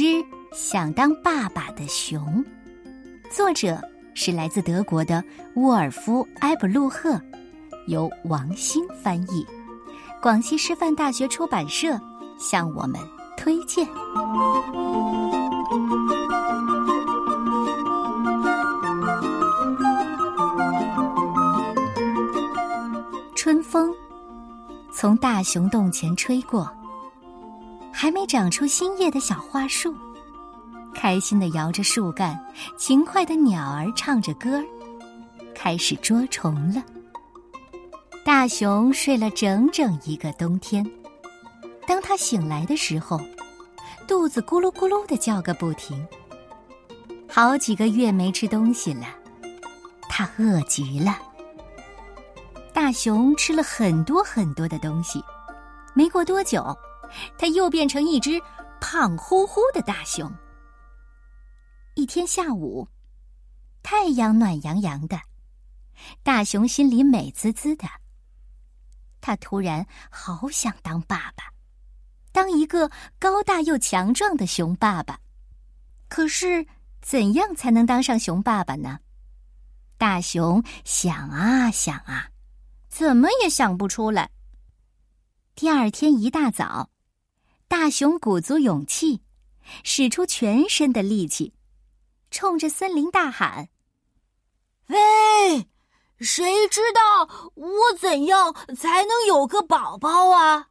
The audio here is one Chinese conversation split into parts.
只想当爸爸的熊，作者是来自德国的沃尔夫·埃布鲁赫，由王鑫翻译，广西师范大学出版社向我们推荐。春风从大熊洞前吹过。还没长出新叶的小花树，开心的摇着树干；勤快的鸟儿唱着歌儿，开始捉虫了。大熊睡了整整一个冬天，当他醒来的时候，肚子咕噜咕噜的叫个不停。好几个月没吃东西了，他饿极了。大熊吃了很多很多的东西，没过多久。他又变成一只胖乎乎的大熊。一天下午，太阳暖洋洋的，大熊心里美滋滋的。他突然好想当爸爸，当一个高大又强壮的熊爸爸。可是，怎样才能当上熊爸爸呢？大熊想啊想啊，怎么也想不出来。第二天一大早。大熊鼓足勇气，使出全身的力气，冲着森林大喊：“喂，谁知道我怎样才能有个宝宝啊？”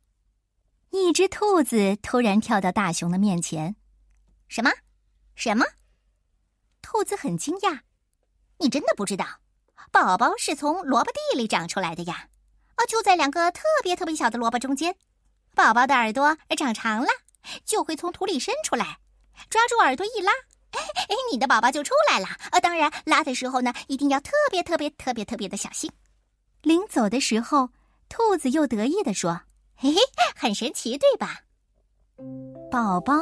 一只兔子突然跳到大熊的面前：“什么？什么？”兔子很惊讶：“你真的不知道，宝宝是从萝卜地里长出来的呀？啊，就在两个特别特别小的萝卜中间。”宝宝的耳朵长长了，就会从土里伸出来，抓住耳朵一拉，哎哎，你的宝宝就出来了。呃，当然，拉的时候呢，一定要特别特别特别特别的小心。临走的时候，兔子又得意地说：“嘿嘿，很神奇，对吧？宝宝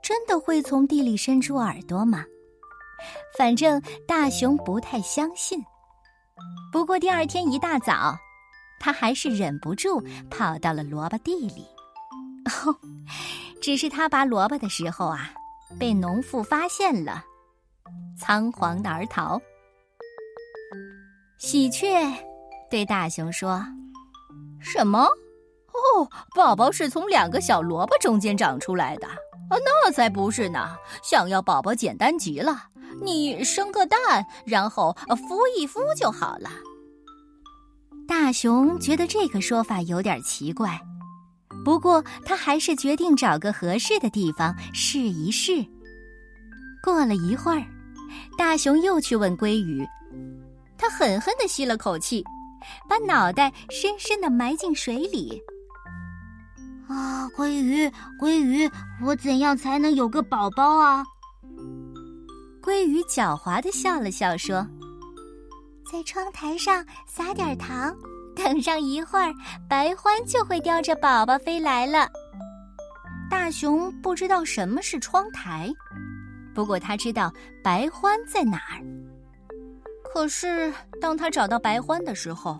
真的会从地里伸出耳朵吗？反正大熊不太相信。不过第二天一大早，他还是忍不住跑到了萝卜地里。”哦，只是他拔萝卜的时候啊，被农妇发现了，仓皇的而逃。喜鹊对大熊说：“什么？哦，宝宝是从两个小萝卜中间长出来的？啊，那才不是呢！想要宝宝简单极了，你生个蛋，然后孵一孵就好了。”大熊觉得这个说法有点奇怪。不过，他还是决定找个合适的地方试一试。过了一会儿，大熊又去问鲑鱼，他狠狠的吸了口气，把脑袋深深的埋进水里。啊，鲑鱼，鲑鱼，我怎样才能有个宝宝啊？鲑鱼狡猾的笑了笑，说：“在窗台上撒点糖。”等上一会儿，白欢就会叼着宝宝飞来了。大熊不知道什么是窗台，不过他知道白欢在哪儿。可是当他找到白欢的时候，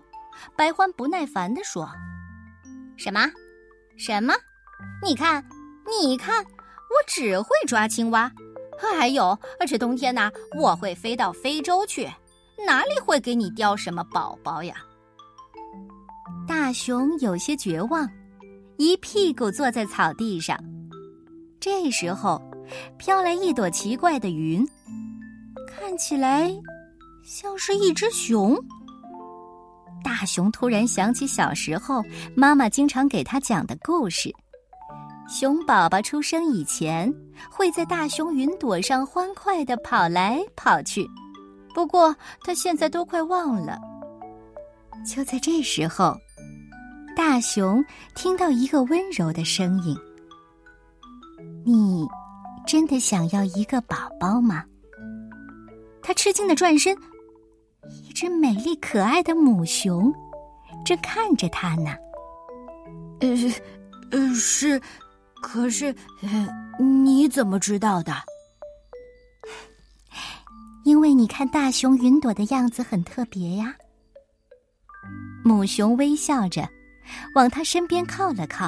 白欢不耐烦地说：“什么？什么？你看，你看，我只会抓青蛙。还有，这冬天呢，我会飞到非洲去，哪里会给你叼什么宝宝呀？”大熊有些绝望，一屁股坐在草地上。这时候，飘来一朵奇怪的云，看起来像是一只熊。大熊突然想起小时候妈妈经常给他讲的故事：熊宝宝出生以前会在大熊云朵上欢快的跑来跑去。不过他现在都快忘了。就在这时候。大熊听到一个温柔的声音：“你真的想要一个宝宝吗？”他吃惊的转身，一只美丽可爱的母熊正看着他呢。“呃，呃，是，可是，你怎么知道的？”“因为你看大熊云朵的样子很特别呀。”母熊微笑着。往他身边靠了靠。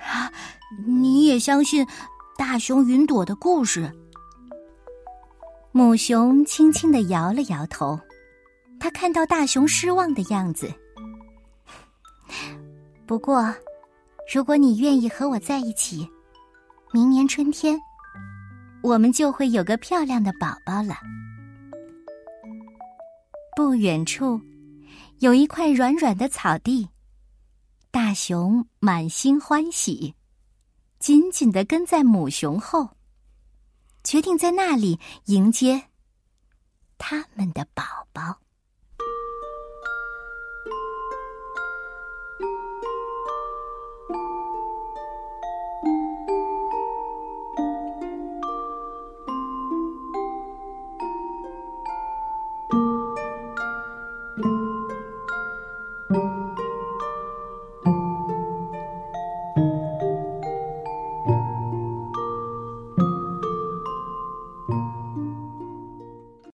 啊，你也相信大熊云朵的故事。母熊轻轻的摇了摇头，他看到大熊失望的样子。不过，如果你愿意和我在一起，明年春天，我们就会有个漂亮的宝宝了。不远处，有一块软软的草地。大熊满心欢喜紧紧地跟在母熊后决定在那里迎接他们的宝宝。